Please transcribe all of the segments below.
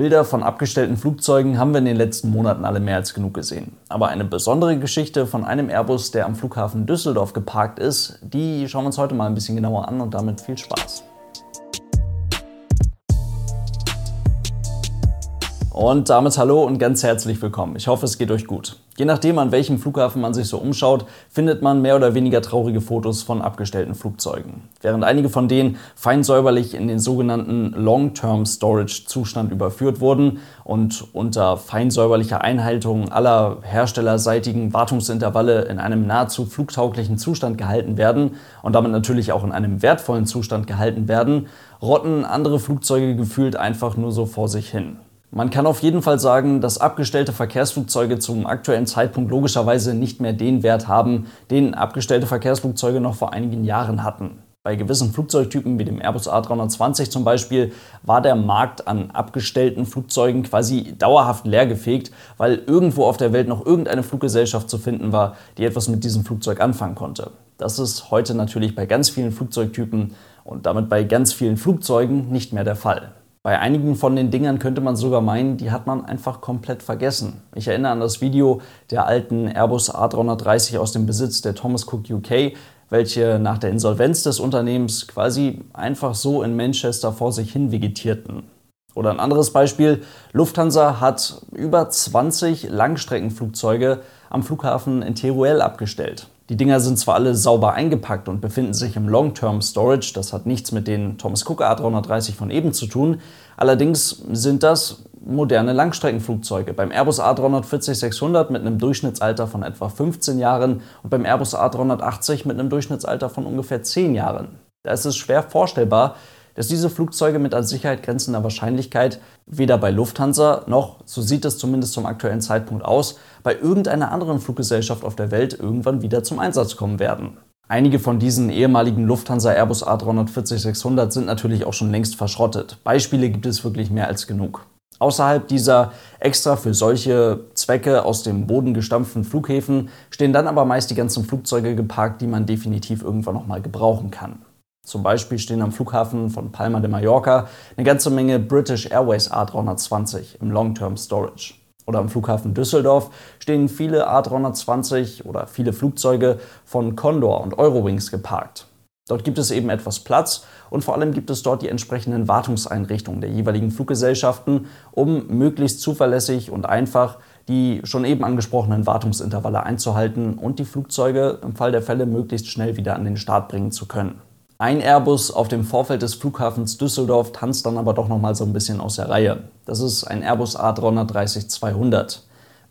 Bilder von abgestellten Flugzeugen haben wir in den letzten Monaten alle mehr als genug gesehen. Aber eine besondere Geschichte von einem Airbus, der am Flughafen Düsseldorf geparkt ist, die schauen wir uns heute mal ein bisschen genauer an und damit viel Spaß. Und damit hallo und ganz herzlich willkommen. Ich hoffe, es geht euch gut. Je nachdem, an welchem Flughafen man sich so umschaut, findet man mehr oder weniger traurige Fotos von abgestellten Flugzeugen. Während einige von denen fein säuberlich in den sogenannten Long-Term Storage Zustand überführt wurden und unter fein säuberlicher Einhaltung aller herstellerseitigen Wartungsintervalle in einem nahezu flugtauglichen Zustand gehalten werden und damit natürlich auch in einem wertvollen Zustand gehalten werden, rotten andere Flugzeuge gefühlt einfach nur so vor sich hin. Man kann auf jeden Fall sagen, dass abgestellte Verkehrsflugzeuge zum aktuellen Zeitpunkt logischerweise nicht mehr den Wert haben, den abgestellte Verkehrsflugzeuge noch vor einigen Jahren hatten. Bei gewissen Flugzeugtypen wie dem Airbus A320 zum Beispiel war der Markt an abgestellten Flugzeugen quasi dauerhaft leergefegt, weil irgendwo auf der Welt noch irgendeine Fluggesellschaft zu finden war, die etwas mit diesem Flugzeug anfangen konnte. Das ist heute natürlich bei ganz vielen Flugzeugtypen und damit bei ganz vielen Flugzeugen nicht mehr der Fall. Bei einigen von den Dingern könnte man sogar meinen, die hat man einfach komplett vergessen. Ich erinnere an das Video der alten Airbus A330 aus dem Besitz der Thomas Cook UK, welche nach der Insolvenz des Unternehmens quasi einfach so in Manchester vor sich hin vegetierten. Oder ein anderes Beispiel, Lufthansa hat über 20 Langstreckenflugzeuge am Flughafen in Teruel abgestellt. Die Dinger sind zwar alle sauber eingepackt und befinden sich im Long-Term Storage, das hat nichts mit den Thomas Cook A330 von eben zu tun, allerdings sind das moderne Langstreckenflugzeuge. Beim Airbus A340-600 mit einem Durchschnittsalter von etwa 15 Jahren und beim Airbus A380 mit einem Durchschnittsalter von ungefähr 10 Jahren. Da ist es schwer vorstellbar, dass diese Flugzeuge mit an Sicherheit grenzender Wahrscheinlichkeit weder bei Lufthansa noch, so sieht es zumindest zum aktuellen Zeitpunkt aus, bei irgendeiner anderen Fluggesellschaft auf der Welt irgendwann wieder zum Einsatz kommen werden. Einige von diesen ehemaligen Lufthansa Airbus A340-600 sind natürlich auch schon längst verschrottet. Beispiele gibt es wirklich mehr als genug. Außerhalb dieser extra für solche Zwecke aus dem Boden gestampften Flughäfen stehen dann aber meist die ganzen Flugzeuge geparkt, die man definitiv irgendwann nochmal gebrauchen kann. Zum Beispiel stehen am Flughafen von Palma de Mallorca eine ganze Menge British Airways A320 im Long-Term Storage. Oder am Flughafen Düsseldorf stehen viele A320 oder viele Flugzeuge von Condor und Eurowings geparkt. Dort gibt es eben etwas Platz und vor allem gibt es dort die entsprechenden Wartungseinrichtungen der jeweiligen Fluggesellschaften, um möglichst zuverlässig und einfach die schon eben angesprochenen Wartungsintervalle einzuhalten und die Flugzeuge im Fall der Fälle möglichst schnell wieder an den Start bringen zu können. Ein Airbus auf dem Vorfeld des Flughafens Düsseldorf tanzt dann aber doch noch mal so ein bisschen aus der Reihe. Das ist ein Airbus A330-200,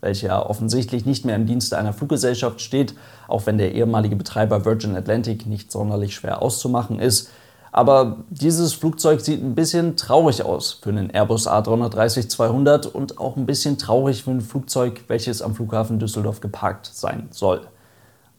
welcher offensichtlich nicht mehr im Dienste einer Fluggesellschaft steht, auch wenn der ehemalige Betreiber Virgin Atlantic nicht sonderlich schwer auszumachen ist. Aber dieses Flugzeug sieht ein bisschen traurig aus für einen Airbus A330-200 und auch ein bisschen traurig für ein Flugzeug, welches am Flughafen Düsseldorf geparkt sein soll.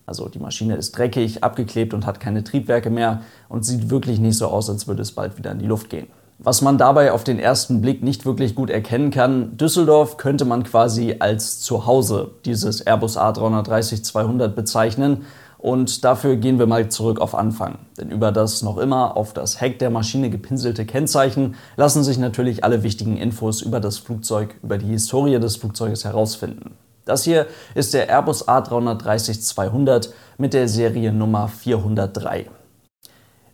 Also die Maschine ist dreckig, abgeklebt und hat keine Triebwerke mehr und sieht wirklich nicht so aus, als würde es bald wieder in die Luft gehen. Was man dabei auf den ersten Blick nicht wirklich gut erkennen kann, Düsseldorf könnte man quasi als Zuhause dieses Airbus A330-200 bezeichnen. Und dafür gehen wir mal zurück auf Anfang. Denn über das noch immer auf das Heck der Maschine gepinselte Kennzeichen lassen sich natürlich alle wichtigen Infos über das Flugzeug, über die Historie des Flugzeuges herausfinden. Das hier ist der Airbus A330-200 mit der Seriennummer 403.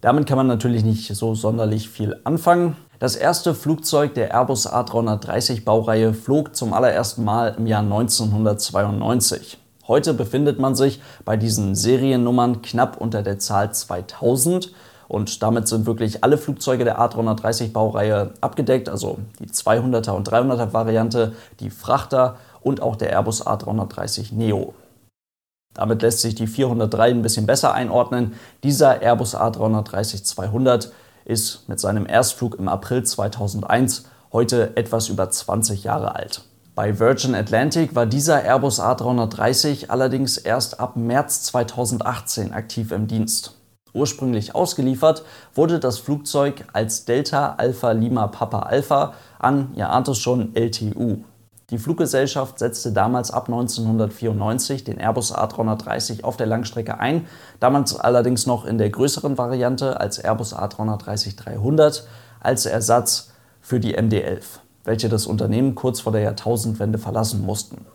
Damit kann man natürlich nicht so sonderlich viel anfangen. Das erste Flugzeug der Airbus A330 Baureihe flog zum allerersten Mal im Jahr 1992. Heute befindet man sich bei diesen Seriennummern knapp unter der Zahl 2000 und damit sind wirklich alle Flugzeuge der A330 Baureihe abgedeckt, also die 200er und 300er Variante, die Frachter und auch der Airbus A330 Neo. Damit lässt sich die 403 ein bisschen besser einordnen. Dieser Airbus A330-200 ist mit seinem Erstflug im April 2001 heute etwas über 20 Jahre alt. Bei Virgin Atlantic war dieser Airbus A330 allerdings erst ab März 2018 aktiv im Dienst. Ursprünglich ausgeliefert wurde das Flugzeug als Delta Alpha Lima Papa Alpha an, ihr ahnt es schon, LTU, die Fluggesellschaft setzte damals ab 1994 den Airbus A330 auf der Langstrecke ein, damals allerdings noch in der größeren Variante als Airbus A330-300 als Ersatz für die MD-11. welche das Unternehmen kurz vor der Jahrtausendwende verlassen mussten.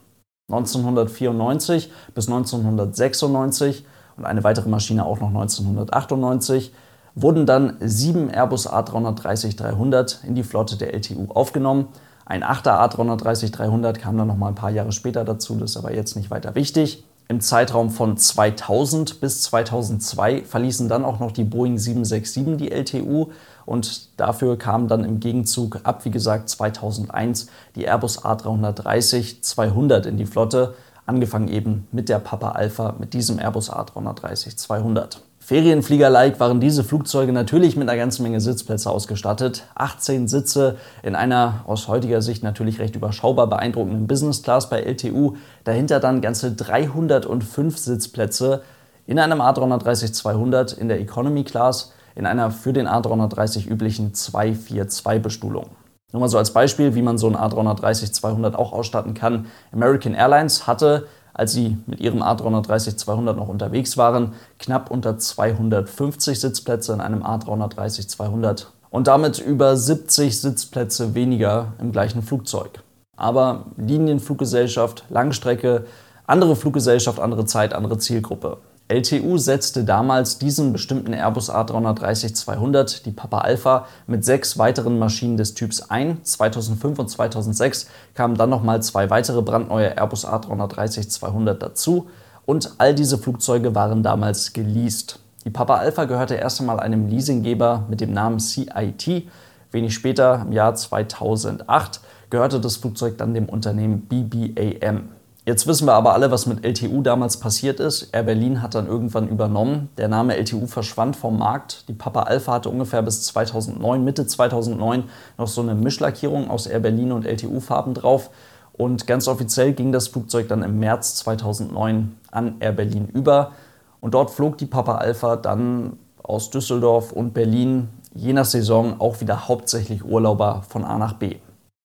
1994 bis 1996 und eine weitere Maschine auch noch 1998 wurden dann sieben Airbus A330-300 in die Flotte der LTU aufgenommen. Ein 8er A330-300 kam dann noch mal ein paar Jahre später dazu, das ist aber jetzt nicht weiter wichtig. Im Zeitraum von 2000 bis 2002 verließen dann auch noch die Boeing 767 die LTU und dafür kamen dann im Gegenzug ab, wie gesagt, 2001 die Airbus A330-200 in die Flotte, angefangen eben mit der Papa Alpha, mit diesem Airbus A330-200. Ferienflieger-like waren diese Flugzeuge natürlich mit einer ganzen Menge Sitzplätze ausgestattet. 18 Sitze in einer aus heutiger Sicht natürlich recht überschaubar beeindruckenden Business Class bei LTU. Dahinter dann ganze 305 Sitzplätze in einem A330-200 in der Economy Class in einer für den A330 üblichen 242-Bestuhlung. Nur mal so als Beispiel, wie man so ein A330-200 auch ausstatten kann. American Airlines hatte als sie mit ihrem A330-200 noch unterwegs waren, knapp unter 250 Sitzplätze in einem A330-200 und damit über 70 Sitzplätze weniger im gleichen Flugzeug. Aber Linienfluggesellschaft, Langstrecke, andere Fluggesellschaft, andere Zeit, andere Zielgruppe. LTU setzte damals diesen bestimmten Airbus A330-200, die Papa Alpha, mit sechs weiteren Maschinen des Typs ein. 2005 und 2006 kamen dann nochmal zwei weitere brandneue Airbus A330-200 dazu und all diese Flugzeuge waren damals geleast. Die Papa Alpha gehörte erst einmal einem Leasinggeber mit dem Namen CIT. Wenig später, im Jahr 2008, gehörte das Flugzeug dann dem Unternehmen BBAM. Jetzt wissen wir aber alle, was mit LTU damals passiert ist. Air Berlin hat dann irgendwann übernommen. Der Name LTU verschwand vom Markt. Die Papa Alpha hatte ungefähr bis 2009, Mitte 2009, noch so eine Mischlackierung aus Air Berlin und LTU-Farben drauf. Und ganz offiziell ging das Flugzeug dann im März 2009 an Air Berlin über. Und dort flog die Papa Alpha dann aus Düsseldorf und Berlin je nach Saison auch wieder hauptsächlich Urlauber von A nach B.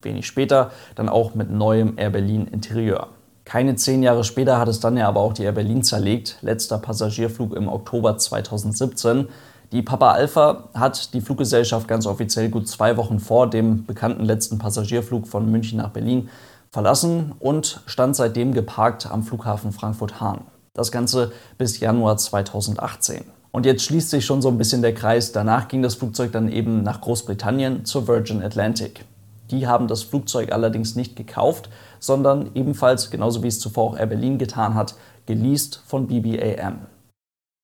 Wenig später dann auch mit neuem Air Berlin Interieur. Keine zehn Jahre später hat es dann ja aber auch die Air Berlin zerlegt. Letzter Passagierflug im Oktober 2017. Die Papa Alpha hat die Fluggesellschaft ganz offiziell gut zwei Wochen vor dem bekannten letzten Passagierflug von München nach Berlin verlassen und stand seitdem geparkt am Flughafen Frankfurt-Hahn. Das Ganze bis Januar 2018. Und jetzt schließt sich schon so ein bisschen der Kreis. Danach ging das Flugzeug dann eben nach Großbritannien zur Virgin Atlantic. Die haben das Flugzeug allerdings nicht gekauft, sondern ebenfalls, genauso wie es zuvor auch Air Berlin getan hat, geleast von BBAM.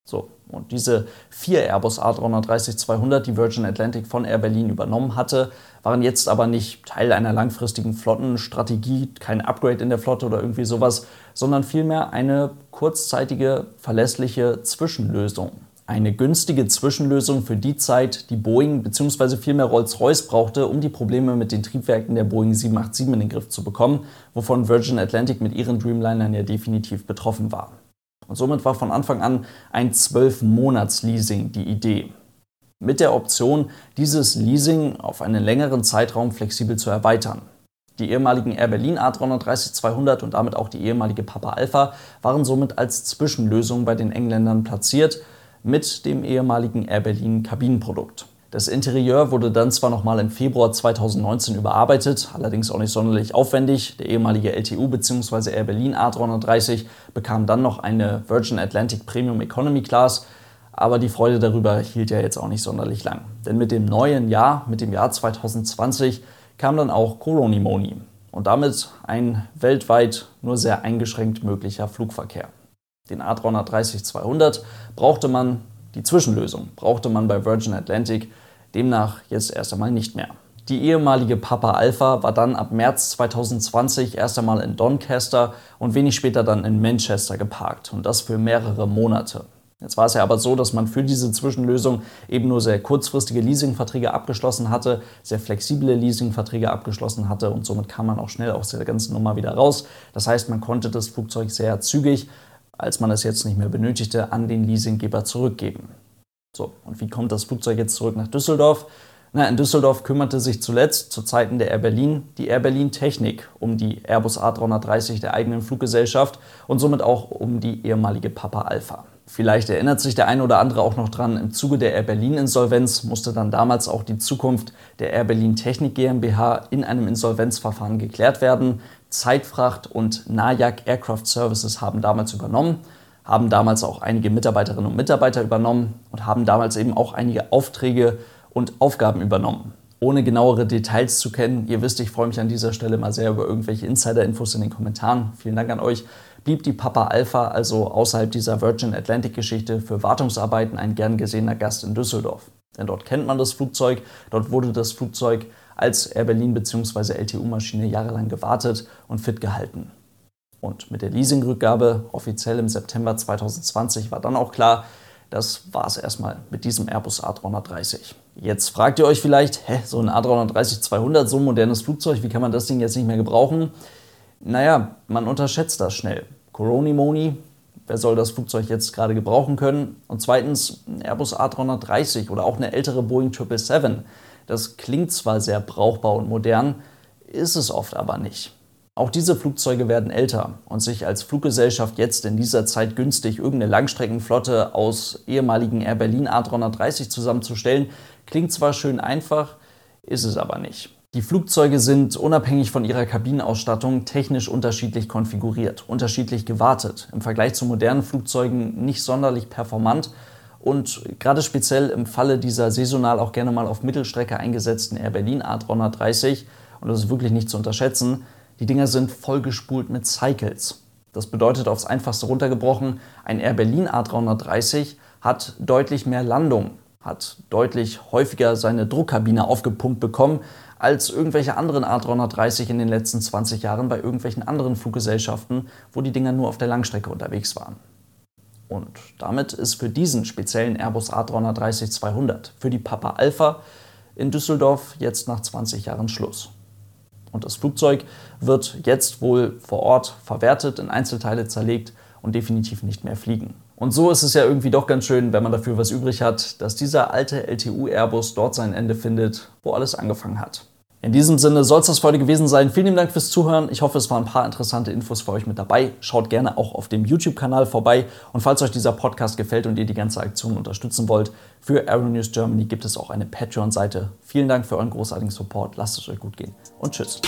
So, und diese vier Airbus A330-200, die Virgin Atlantic von Air Berlin übernommen hatte, waren jetzt aber nicht Teil einer langfristigen Flottenstrategie, kein Upgrade in der Flotte oder irgendwie sowas, sondern vielmehr eine kurzzeitige, verlässliche Zwischenlösung eine günstige Zwischenlösung für die Zeit, die Boeing bzw. vielmehr Rolls-Royce brauchte, um die Probleme mit den Triebwerken der Boeing 787 in den Griff zu bekommen, wovon Virgin Atlantic mit ihren Dreamlinern ja definitiv betroffen war. Und somit war von Anfang an ein 12-Monats-Leasing die Idee. Mit der Option, dieses Leasing auf einen längeren Zeitraum flexibel zu erweitern. Die ehemaligen Air Berlin A330-200 und damit auch die ehemalige Papa Alpha waren somit als Zwischenlösung bei den Engländern platziert mit dem ehemaligen Air Berlin Kabinenprodukt. Das Interieur wurde dann zwar nochmal im Februar 2019 überarbeitet, allerdings auch nicht sonderlich aufwendig. Der ehemalige LTU bzw. Air Berlin A330 bekam dann noch eine Virgin Atlantic Premium Economy Class, aber die Freude darüber hielt ja jetzt auch nicht sonderlich lang. Denn mit dem neuen Jahr, mit dem Jahr 2020, kam dann auch Coronimoni und damit ein weltweit nur sehr eingeschränkt möglicher Flugverkehr den A330-200, brauchte man die Zwischenlösung, brauchte man bei Virgin Atlantic demnach jetzt erst einmal nicht mehr. Die ehemalige Papa Alpha war dann ab März 2020 erst einmal in Doncaster und wenig später dann in Manchester geparkt und das für mehrere Monate. Jetzt war es ja aber so, dass man für diese Zwischenlösung eben nur sehr kurzfristige Leasingverträge abgeschlossen hatte, sehr flexible Leasingverträge abgeschlossen hatte und somit kam man auch schnell aus der ganzen Nummer wieder raus. Das heißt, man konnte das Flugzeug sehr zügig als man es jetzt nicht mehr benötigte, an den Leasinggeber zurückgeben. So, und wie kommt das Flugzeug jetzt zurück nach Düsseldorf? Na, in Düsseldorf kümmerte sich zuletzt zu Zeiten der Air Berlin die Air Berlin Technik um die Airbus A330 der eigenen Fluggesellschaft und somit auch um die ehemalige Papa Alpha. Vielleicht erinnert sich der eine oder andere auch noch dran, im Zuge der Air Berlin Insolvenz musste dann damals auch die Zukunft der Air Berlin Technik GmbH in einem Insolvenzverfahren geklärt werden. Zeitfracht und Najak Aircraft Services haben damals übernommen, haben damals auch einige Mitarbeiterinnen und Mitarbeiter übernommen und haben damals eben auch einige Aufträge und Aufgaben übernommen. Ohne genauere Details zu kennen, ihr wisst, ich freue mich an dieser Stelle mal sehr über irgendwelche Insider-Infos in den Kommentaren. Vielen Dank an euch blieb die Papa Alpha also außerhalb dieser Virgin Atlantic-Geschichte für Wartungsarbeiten ein gern gesehener Gast in Düsseldorf. Denn dort kennt man das Flugzeug, dort wurde das Flugzeug als Air Berlin bzw. LTU-Maschine jahrelang gewartet und fit gehalten. Und mit der Leasingrückgabe offiziell im September 2020 war dann auch klar, das war es erstmal mit diesem Airbus A330. Jetzt fragt ihr euch vielleicht, hä, so ein A330-200, so ein modernes Flugzeug, wie kann man das Ding jetzt nicht mehr gebrauchen? Naja, man unterschätzt das schnell. Coronimoni, wer soll das Flugzeug jetzt gerade gebrauchen können? Und zweitens, ein Airbus A330 oder auch eine ältere Boeing 777. Das klingt zwar sehr brauchbar und modern, ist es oft aber nicht. Auch diese Flugzeuge werden älter und sich als Fluggesellschaft jetzt in dieser Zeit günstig irgendeine Langstreckenflotte aus ehemaligen Air Berlin A330 zusammenzustellen, klingt zwar schön einfach, ist es aber nicht. Die Flugzeuge sind unabhängig von ihrer Kabinenausstattung technisch unterschiedlich konfiguriert, unterschiedlich gewartet, im Vergleich zu modernen Flugzeugen nicht sonderlich performant und gerade speziell im Falle dieser saisonal auch gerne mal auf Mittelstrecke eingesetzten Air Berlin A330, und das ist wirklich nicht zu unterschätzen, die Dinger sind vollgespult mit Cycles. Das bedeutet aufs einfachste runtergebrochen, ein Air Berlin A330 hat deutlich mehr Landung, hat deutlich häufiger seine Druckkabine aufgepumpt bekommen, als irgendwelche anderen A330 in den letzten 20 Jahren bei irgendwelchen anderen Fluggesellschaften, wo die Dinger nur auf der Langstrecke unterwegs waren. Und damit ist für diesen speziellen Airbus A330-200, für die Papa Alpha in Düsseldorf jetzt nach 20 Jahren Schluss. Und das Flugzeug wird jetzt wohl vor Ort verwertet, in Einzelteile zerlegt und definitiv nicht mehr fliegen. Und so ist es ja irgendwie doch ganz schön, wenn man dafür was übrig hat, dass dieser alte LTU Airbus dort sein Ende findet, wo alles angefangen hat. In diesem Sinne soll es das für heute gewesen sein. Vielen Dank fürs Zuhören. Ich hoffe, es waren ein paar interessante Infos für euch mit dabei. Schaut gerne auch auf dem YouTube-Kanal vorbei. Und falls euch dieser Podcast gefällt und ihr die ganze Aktion unterstützen wollt, für Aeronews Germany gibt es auch eine Patreon-Seite. Vielen Dank für euren großartigen Support. Lasst es euch gut gehen und tschüss.